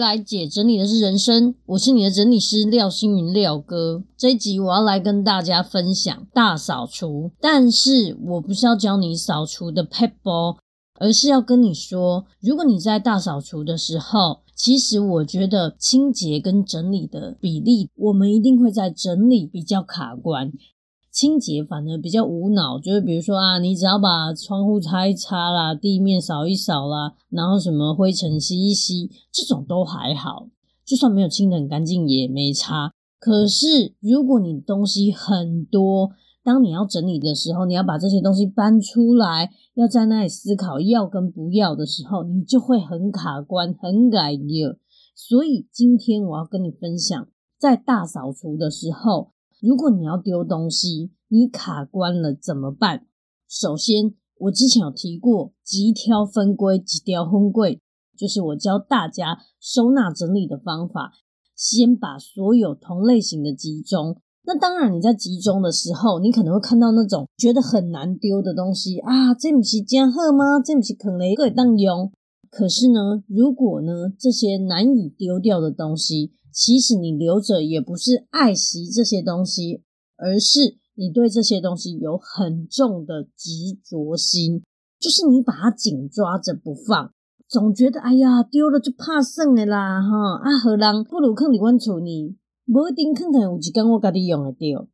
来，姐整理的是人生，我是你的整理师廖星云廖哥。这一集我要来跟大家分享大扫除，但是我不是要教你扫除的撇步，而是要跟你说，如果你在大扫除的时候，其实我觉得清洁跟整理的比例，我们一定会在整理比较卡关。清洁反而比较无脑，就是比如说啊，你只要把窗户擦一擦啦，地面扫一扫啦，然后什么灰尘吸一吸，这种都还好，就算没有清得很干净也没差。可是如果你东西很多，当你要整理的时候，你要把这些东西搬出来，要在那里思考要跟不要的时候，你就会很卡关，很改掉。所以今天我要跟你分享，在大扫除的时候。如果你要丢东西，你卡关了怎么办？首先，我之前有提过，集挑分归，集挑分归，就是我教大家收纳整理的方法。先把所有同类型的集中。那当然，你在集中的时候，你可能会看到那种觉得很难丢的东西啊，这不是真好吗？这不是可能可以当用。可是呢，如果呢，这些难以丢掉的东西，其实你留着也不是爱惜这些东西，而是你对这些东西有很重的执着心，就是你把它紧抓着不放，总觉得哎呀丢了就怕剩的啦哈啊，何人不如坑里温处理，不一定坑坑有几根我家己用的丢，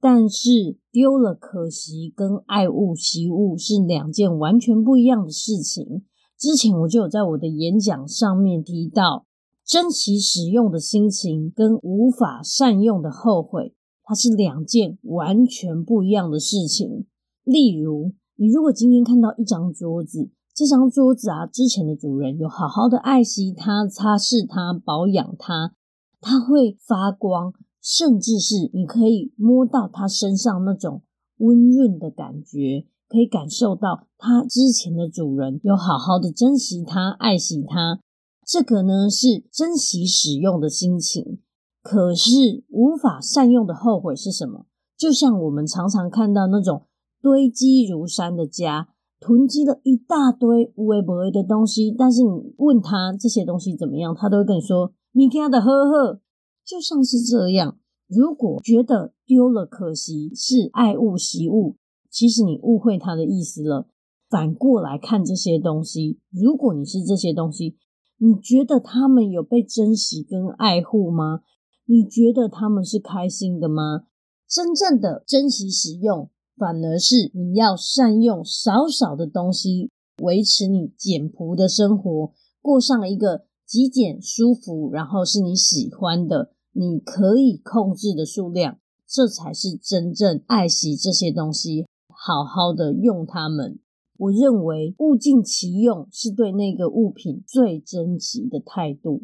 但是丢了可惜跟爱物惜物是两件完全不一样的事情。之前我就有在我的演讲上面提到。珍惜使用的心情跟无法善用的后悔，它是两件完全不一样的事情。例如，你如果今天看到一张桌子，这张桌子啊，之前的主人有好好的爱惜它、擦拭它、保养它，它会发光，甚至是你可以摸到它身上那种温润的感觉，可以感受到它之前的主人有好好的珍惜它、爱惜它。这个呢是珍惜使用的心情，可是无法善用的后悔是什么？就像我们常常看到那种堆积如山的家，囤积了一大堆无为不为的东西，但是你问他这些东西怎么样，他都会跟你说明天的呵呵，就像是这样。如果觉得丢了可惜，是爱物惜物，其实你误会他的意思了。反过来看这些东西，如果你是这些东西。你觉得他们有被珍惜跟爱护吗？你觉得他们是开心的吗？真正的珍惜使用，反而是你要善用少少的东西，维持你简朴的生活，过上一个极简、舒服，然后是你喜欢的，你可以控制的数量，这才是真正爱惜这些东西，好好的用它们。我认为物尽其用是对那个物品最珍惜的态度。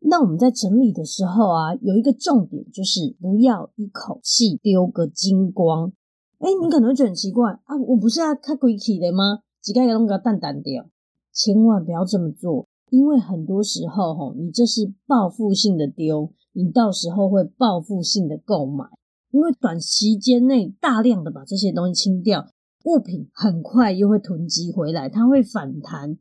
那我们在整理的时候啊，有一个重点就是不要一口气丢个精光。哎，你可能会觉得很奇怪啊，我不是要开贵气的吗？几盖个弄个蛋蛋掉，千万不要这么做，因为很多时候吼，你这是报复性的丢，你到时候会报复性的购买，因为短时间内大量的把这些东西清掉。物品很快又会囤积回来，它会反弹，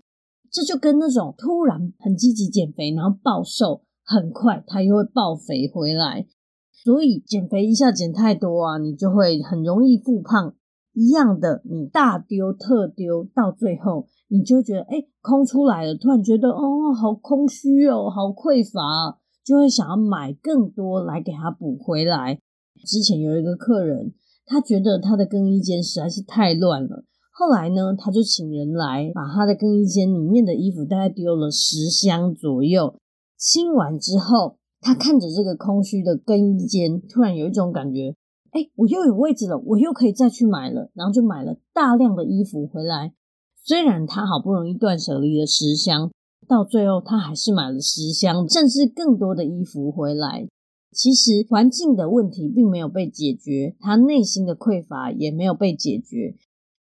这就跟那种突然很积极减肥，然后暴瘦，很快它又会暴肥回来。所以减肥一下减太多啊，你就会很容易复胖。一样的，你大丢特丢，到最后你就觉得，哎，空出来了，突然觉得哦，好空虚哦，好匮乏，就会想要买更多来给它补回来。之前有一个客人。他觉得他的更衣间实在是太乱了，后来呢，他就请人来把他的更衣间里面的衣服大概丢了十箱左右。清完之后，他看着这个空虚的更衣间，突然有一种感觉：哎，我又有位置了，我又可以再去买了。然后就买了大量的衣服回来。虽然他好不容易断舍离了十箱，到最后他还是买了十箱，甚至更多的衣服回来。其实环境的问题并没有被解决，他内心的匮乏也没有被解决。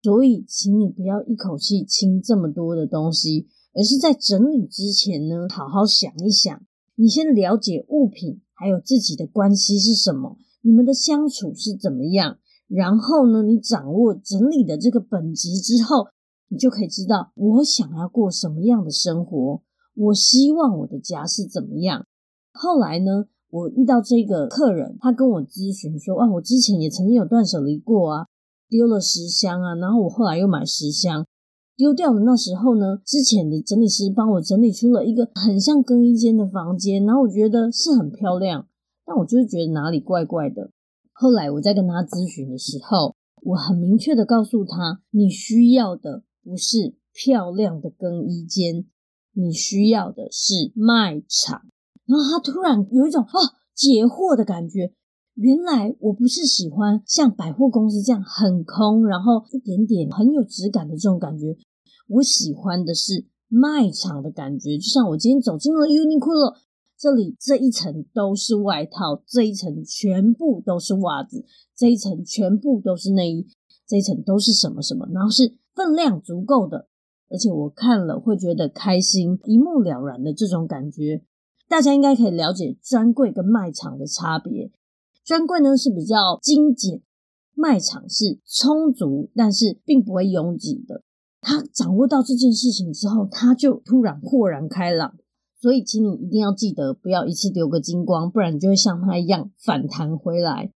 所以，请你不要一口气清这么多的东西，而是在整理之前呢，好好想一想。你先了解物品还有自己的关系是什么，你们的相处是怎么样。然后呢，你掌握整理的这个本质之后，你就可以知道我想要过什么样的生活，我希望我的家是怎么样。后来呢，我遇到这个客人，他跟我咨询说：“啊，我之前也曾经有断舍离过啊。”丢了十箱啊，然后我后来又买十箱，丢掉的那时候呢，之前的整理师帮我整理出了一个很像更衣间的房间，然后我觉得是很漂亮，但我就是觉得哪里怪怪的。后来我在跟他咨询的时候，我很明确的告诉他，你需要的不是漂亮的更衣间，你需要的是卖场。然后他突然有一种啊解惑的感觉。原来我不是喜欢像百货公司这样很空，然后一点点很有质感的这种感觉。我喜欢的是卖场的感觉，就像我今天走进了 Uniqlo，这里这一层都是外套，这一层全部都是袜子，这一层全部都是内衣，这一层都是什么什么，然后是分量足够的，而且我看了会觉得开心，一目了然的这种感觉。大家应该可以了解专柜跟卖场的差别。专柜呢是比较精简，卖场是充足，但是并不会拥挤的。他掌握到这件事情之后，他就突然豁然开朗。所以，请你一定要记得，不要一次丢个精光，不然你就会像他一样反弹回来。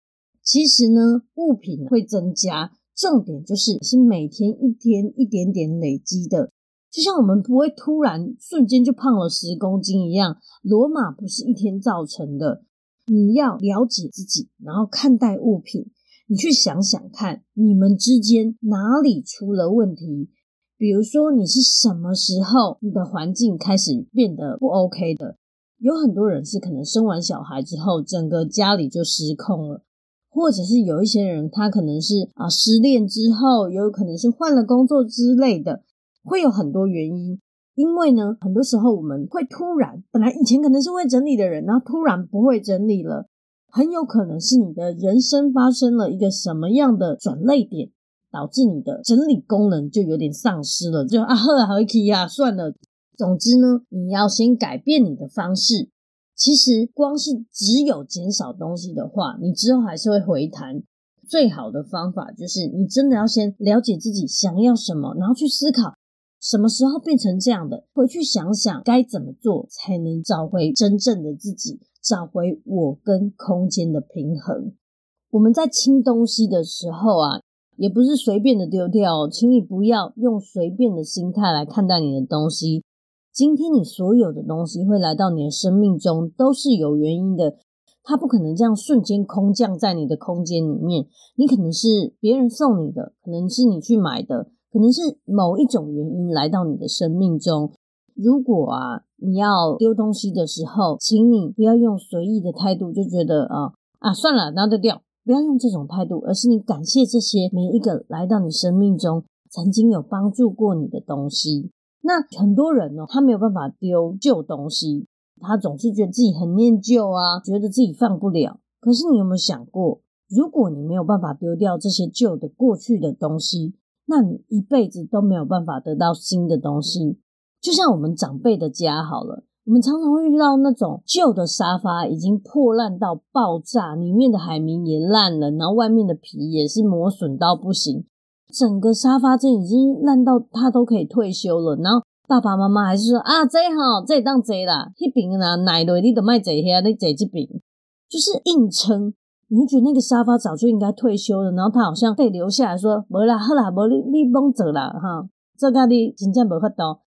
其实呢，物品会增加，重点就是是每天一天一点点累积的。就像我们不会突然瞬间就胖了十公斤一样，罗马不是一天造成的。你要了解自己，然后看待物品。你去想想看，你们之间哪里出了问题？比如说，你是什么时候你的环境开始变得不 OK 的？有很多人是可能生完小孩之后，整个家里就失控了，或者是有一些人他可能是啊失恋之后，也有可能是换了工作之类的，会有很多原因。因为呢，很多时候我们会突然，本来以前可能是会整理的人，然后突然不会整理了，很有可能是你的人生发生了一个什么样的转捩点，导致你的整理功能就有点丧失了，就啊呵，好气呀，算了。总之呢，你要先改变你的方式。其实光是只有减少东西的话，你之后还是会回弹。最好的方法就是你真的要先了解自己想要什么，然后去思考。什么时候变成这样的？回去想想该怎么做才能找回真正的自己，找回我跟空间的平衡。我们在清东西的时候啊，也不是随便的丢掉，请你不要用随便的心态来看待你的东西。今天你所有的东西会来到你的生命中，都是有原因的。它不可能这样瞬间空降在你的空间里面，你可能是别人送你的，可能是你去买的。可能是某一种原因来到你的生命中。如果啊，你要丢东西的时候，请你不要用随意的态度，就觉得啊啊算了，拿得掉。不要用这种态度，而是你感谢这些每一个来到你生命中曾经有帮助过你的东西。那很多人呢，他没有办法丢旧东西，他总是觉得自己很念旧啊，觉得自己放不了。可是你有没有想过，如果你没有办法丢掉这些旧的过去的东西，那你一辈子都没有办法得到新的东西，就像我们长辈的家好了，我们常常会遇到那种旧的沙发已经破烂到爆炸，里面的海绵也烂了，然后外面的皮也是磨损到不行，整个沙发这已经烂到他都可以退休了，然后爸爸妈妈还是说啊，这好这当这啦，那边啊奶奶你都卖这些，你这这边就是硬撑。你会觉得那个沙发早就应该退休了，然后他好像被留下来说，没啦，好啦，没你你甭走啦，哈，这个你真正没法度。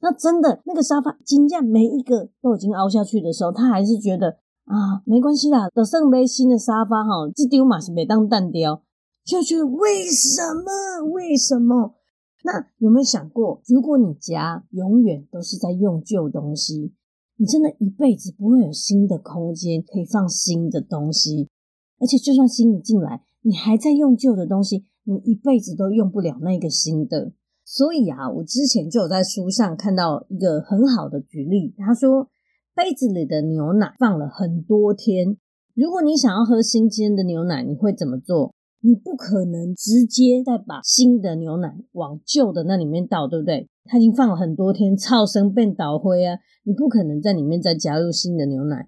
那真的那个沙发，真正每一个都已经凹下去的时候，他还是觉得啊，没关系啦，等剩杯新的沙发哈，这丢嘛是没当蛋雕，就觉得为什么？为什么？那有没有想过，如果你家永远都是在用旧东西，你真的一辈子不会有新的空间可以放新的东西。而且，就算新的进来，你还在用旧的东西，你一辈子都用不了那个新的。所以啊，我之前就有在书上看到一个很好的举例，他说杯子里的牛奶放了很多天，如果你想要喝新鲜的牛奶，你会怎么做？你不可能直接再把新的牛奶往旧的那里面倒，对不对？它已经放了很多天，臭生变倒灰啊！你不可能在里面再加入新的牛奶，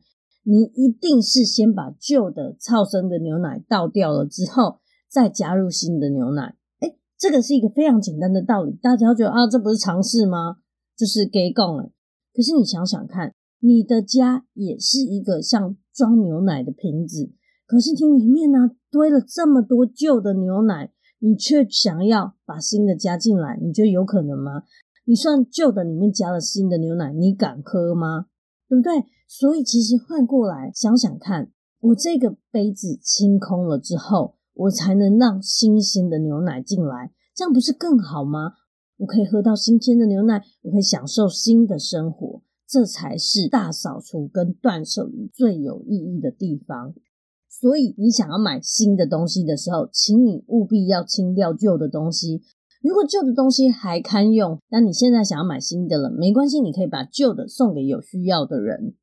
你一定是先把旧的超生的牛奶倒掉了之后，再加入新的牛奶。诶，这个是一个非常简单的道理，大家觉得啊，这不是常识吗？就是给讲了。可是你想想看，你的家也是一个像装牛奶的瓶子。可是，你里面呢堆了这么多旧的牛奶，你却想要把新的加进来，你觉得有可能吗？你算旧的里面加了新的牛奶，你敢喝吗？对不对？所以其实换过来想想看，我这个杯子清空了之后，我才能让新鲜的牛奶进来，这样不是更好吗？我可以喝到新鲜的牛奶，我可以享受新的生活，这才是大扫除跟断舍离最有意义的地方。所以，你想要买新的东西的时候，请你务必要清掉旧的东西。如果旧的东西还堪用，那你现在想要买新的了，没关系，你可以把旧的送给有需要的人。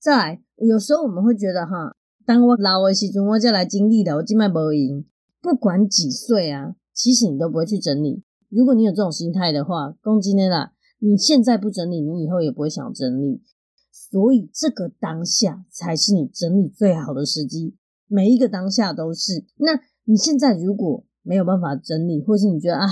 再来，有时候我们会觉得哈，当我老的时阵，我再来经历的，我今麦不赢。不管几岁啊，其实你都不会去整理。如果你有这种心态的话，攻击你啦，你现在不整理，你以后也不会想整理。所以，这个当下才是你整理最好的时机。每一个当下都是。那你现在如果没有办法整理，或是你觉得啊，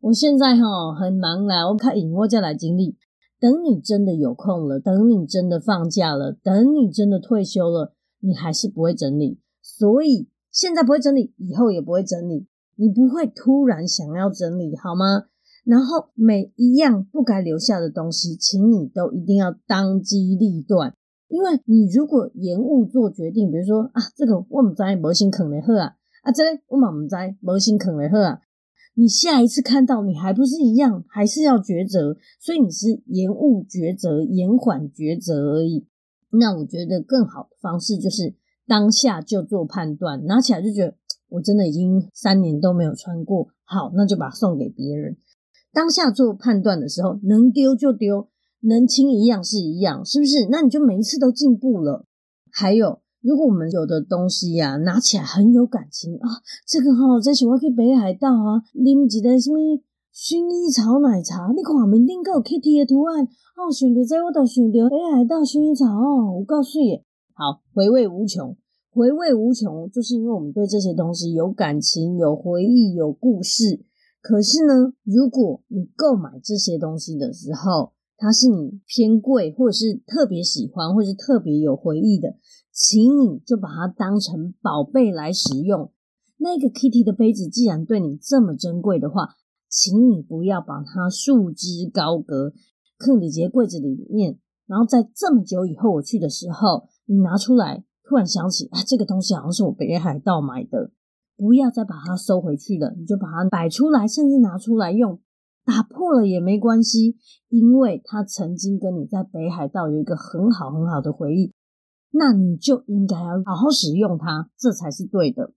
我现在齁很忙啦，我看影我再来经历。等你真的有空了，等你真的放假了，等你真的退休了，你还是不会整理。所以现在不会整理，以后也不会整理。你不会突然想要整理，好吗？然后每一样不该留下的东西，请你都一定要当机立断。因为你如果延误做决定，比如说啊，这个我们在模型坑里喝啊，啊，这个我们在模型坑里喝啊，你下一次看到你还不是一样，还是要抉择，所以你是延误抉择、延缓抉择而已。那我觉得更好的方式就是当下就做判断，拿起来就觉得我真的已经三年都没有穿过，好，那就把它送给别人。当下做判断的时候，能丢就丢。能清一样是一样，是不是？那你就每一次都进步了。还有，如果我们有的东西呀、啊，拿起来很有感情啊，这个哈，这是我去北海道啊，啉一个什么薰衣草奶茶，你看面顶个有 Kitty 的图案，哦，想到这我都想到北海道薰衣草哦，我告诉你，好，回味无穷，回味无穷，就是因为我们对这些东西有感情、有回忆、有故事。可是呢，如果你购买这些东西的时候，它是你偏贵，或者是特别喜欢，或者是特别有回忆的，请你就把它当成宝贝来使用。那个 Kitty 的杯子既然对你这么珍贵的话，请你不要把它束之高阁，放在柜子里面。然后在这么久以后我去的时候，你拿出来，突然想起啊，这个东西好像是我北海道买的，不要再把它收回去了，你就把它摆出来，甚至拿出来用。打破了也没关系，因为他曾经跟你在北海道有一个很好很好的回忆，那你就应该要好好使用它，这才是对的。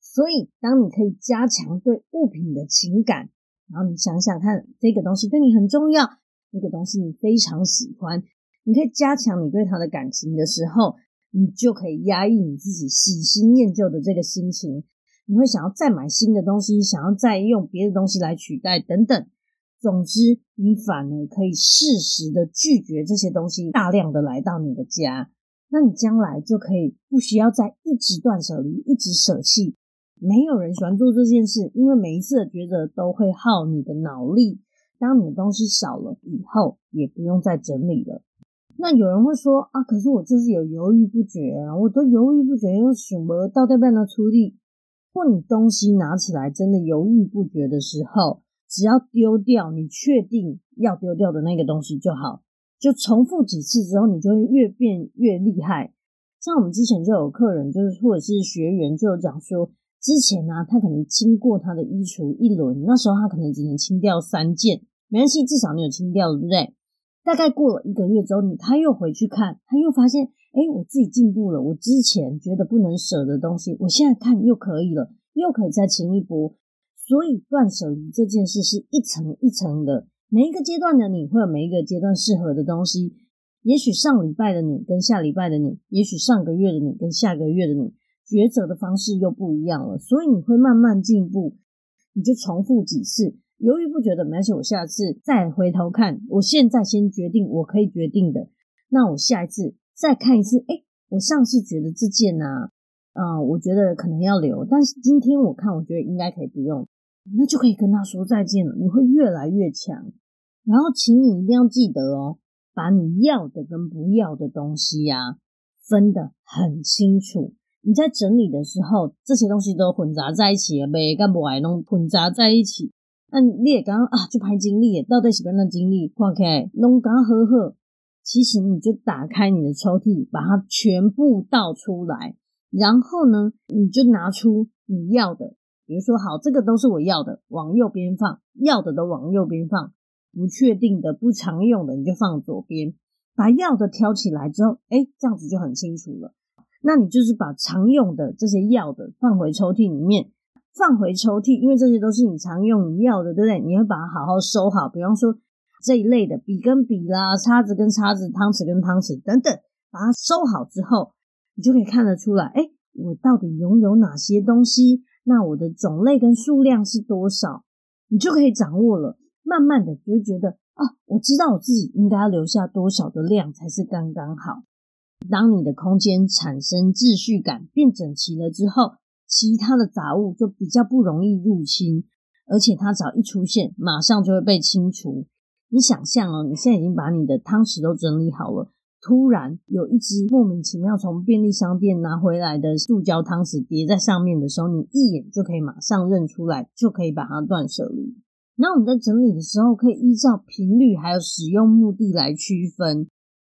所以，当你可以加强对物品的情感，然后你想想看，这个东西对你很重要，这个东西你非常喜欢，你可以加强你对它的感情的时候，你就可以压抑你自己喜新厌旧的这个心情，你会想要再买新的东西，想要再用别的东西来取代等等。总之，你反而可以适时的拒绝这些东西大量的来到你的家，那你将来就可以不需要再一直断舍离，一直舍弃。没有人喜欢做这件事，因为每一次的抉择都会耗你的脑力。当你的东西少了以后，也不用再整理了。那有人会说啊，可是我就是有犹豫不决啊，我都犹豫不决，又什么到底要不要处理。或你东西拿起来真的犹豫不决的时候。只要丢掉你确定要丢掉的那个东西就好，就重复几次之后，你就会越变越厉害。像我们之前就有客人，就是或者是学员就有讲说，之前呢、他可能清过他的衣橱一轮，那时候他可能只能清掉三件，没关系，至少你有清掉，对不对？大概过了一个月之后，你他又回去看，他又发现，诶，我自己进步了，我之前觉得不能舍的东西，我现在看又可以了，又可以再清一波。所以断舍离这件事是一层一层的，每一个阶段的你会有每一个阶段适合的东西。也许上礼拜的你跟下礼拜的你，也许上个月的你跟下个月的你，抉择的方式又不一样了。所以你会慢慢进步，你就重复几次，犹豫不决的没关系，我下次再回头看。我现在先决定我可以决定的，那我下一次再看一次。诶，我上次觉得这件呢、啊，啊、我觉得可能要留，但是今天我看，我觉得应该可以不用，那就可以跟他说再见了。你会越来越强。然后，请你一定要记得哦。把你要的跟不要的东西呀、分得很清楚。你在整理的时候，这些东西都混杂在一起了，每个不爱弄混杂在一起。那你也刚刚啊，就排精力，到底是不那精力？OK，弄刚呵呵。其实你就打开你的抽屉，把它全部倒出来，然后呢，你就拿出你要的。比如说，好，这个都是我要的，往右边放，要的都往右边放。不确定的、不常用的，你就放左边。把要的挑起来之后，诶，这样子就很清楚了。那你就是把常用的这些要的放回抽屉里面，放回抽屉，因为这些都是你常用你要的，对不对？你会把它好好收好。比方说这一类的笔跟笔啦，叉子跟叉子，汤匙跟汤匙等等，把它收好之后，你就可以看得出来，诶，我到底拥有哪些东西？那我的种类跟数量是多少？你就可以掌握了。慢慢的就会觉得啊，我知道我自己应该要留下多少的量才是刚刚好。当你的空间产生秩序感、变整齐了之后，其他的杂物就比较不容易入侵，而且它只要一出现，马上就会被清除。你想象哦，你现在已经把你的汤匙都整理好了，突然有一只莫名其妙从便利商店拿回来的塑胶汤匙叠在上面的时候，你一眼就可以马上认出来，就可以把它断舍离。那我们在整理的时候，可以依照频率还有使用目的来区分。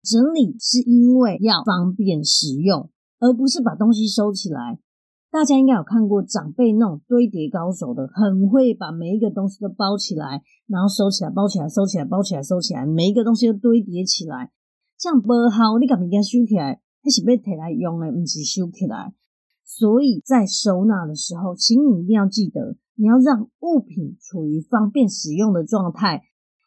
整理是因为要方便使用，而不是把东西收起来。大家应该有看过长辈那种堆叠高手的，很会把每一个东西都包起来，然后收起来，包起来，收起来，包起来，收起来，每一个东西都堆叠起来，这样不好。你把物件收起来，还是被摕来用的，不是收起来。所以在收纳的时候，请你一定要记得。你要让物品处于方便使用的状态，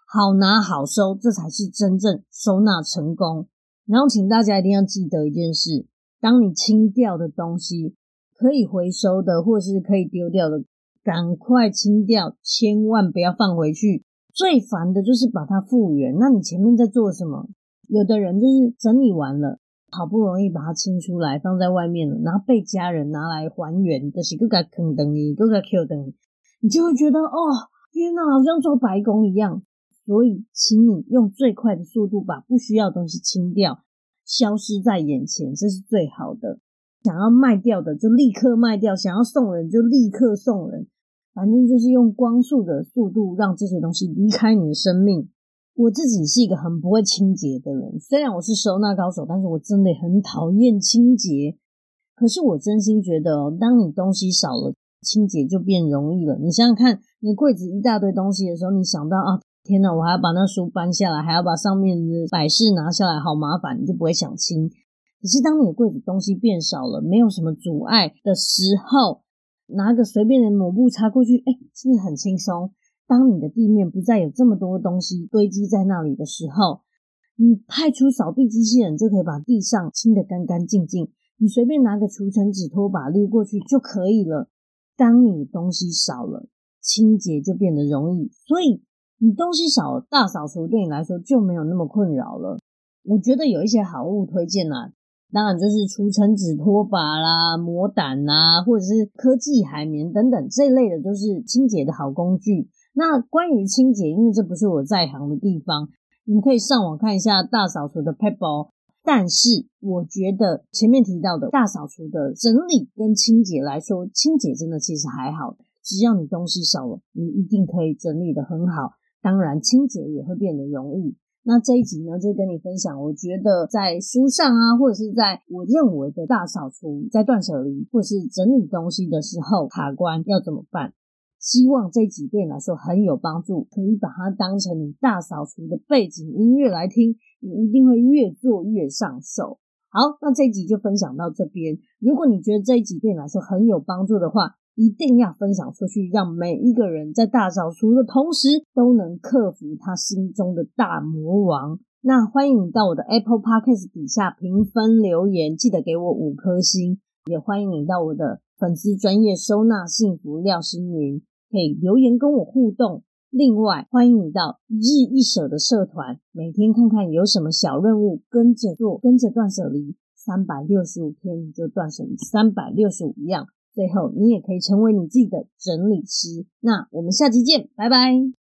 好拿好收，这才是真正收纳成功。然后，请大家一定要记得一件事：当你清掉的东西可以回收的，或是可以丢掉的，赶快清掉，千万不要放回去。最烦的就是把它复原。那你前面在做什么？有的人就是整理完了。好不容易把它清出来，放在外面了，然后被家人拿来还原，就是各个坑等你，各个 Q 等你，你就会觉得哦，天哪，好像做白工一样。所以，请你用最快的速度把不需要的东西清掉，消失在眼前，这是最好的。想要卖掉的就立刻卖掉，想要送人就立刻送人，反正就是用光速的速度让这些东西离开你的生命。我自己是一个很不会清洁的人，虽然我是收纳高手，但是我真的很讨厌清洁。可是我真心觉得哦，当你东西少了，清洁就变容易了。你想想看，你柜子一大堆东西的时候，你想到啊，天哪，我还要把那书搬下来，还要把上面的摆饰拿下来，好麻烦，你就不会想清。可是当你的柜子东西变少了，没有什么阻碍的时候，拿个随便的抹布擦过去，哎，是不是很轻松？当你的地面不再有这么多东西堆积在那里的时候，你派出扫地机器人就可以把地上清得干干净净。你随便拿个除尘纸拖把溜过去就可以了。当你东西少了，清洁就变得容易。所以你东西少了，大扫除对你来说就没有那么困扰了。我觉得有一些好物推荐啊，当然就是除尘纸拖把啦、磨胆啦，或者是科技海绵等等这一类的，都是清洁的好工具。那关于清洁，因为这不是我在行的地方，你可以上网看一下大扫除的 paper。但是我觉得前面提到的大扫除的整理跟清洁来说，清洁真的其实还好，只要你东西少了，你一定可以整理得很好。当然，清洁也会变得容易。那这一集呢，就跟你分享，我觉得在书上啊，或者是在我认为的大扫除，在断舍离或者是整理东西的时候，卡关要怎么办？希望这一集对你来说很有帮助，可以把它当成你大扫除的背景音乐来听，你一定会越做越上手。好，那这一集就分享到这边。如果你觉得这一集对你来说很有帮助的话，一定要分享出去，让每一个人在大扫除的同时，都能克服他心中的大魔王。那欢迎你到我的 Apple Podcast 底下评分留言，记得给我五颗星。也欢迎你到我的粉丝专业收纳幸福廖心筠，可以留言跟我互动。另外，欢迎你到日一舍的社团，每天看看有什么小任务，跟着做，跟着断舍离，三百六十五天你就断舍离三百六十五样。最后，你也可以成为你自己的整理师。那我们下期见，拜拜。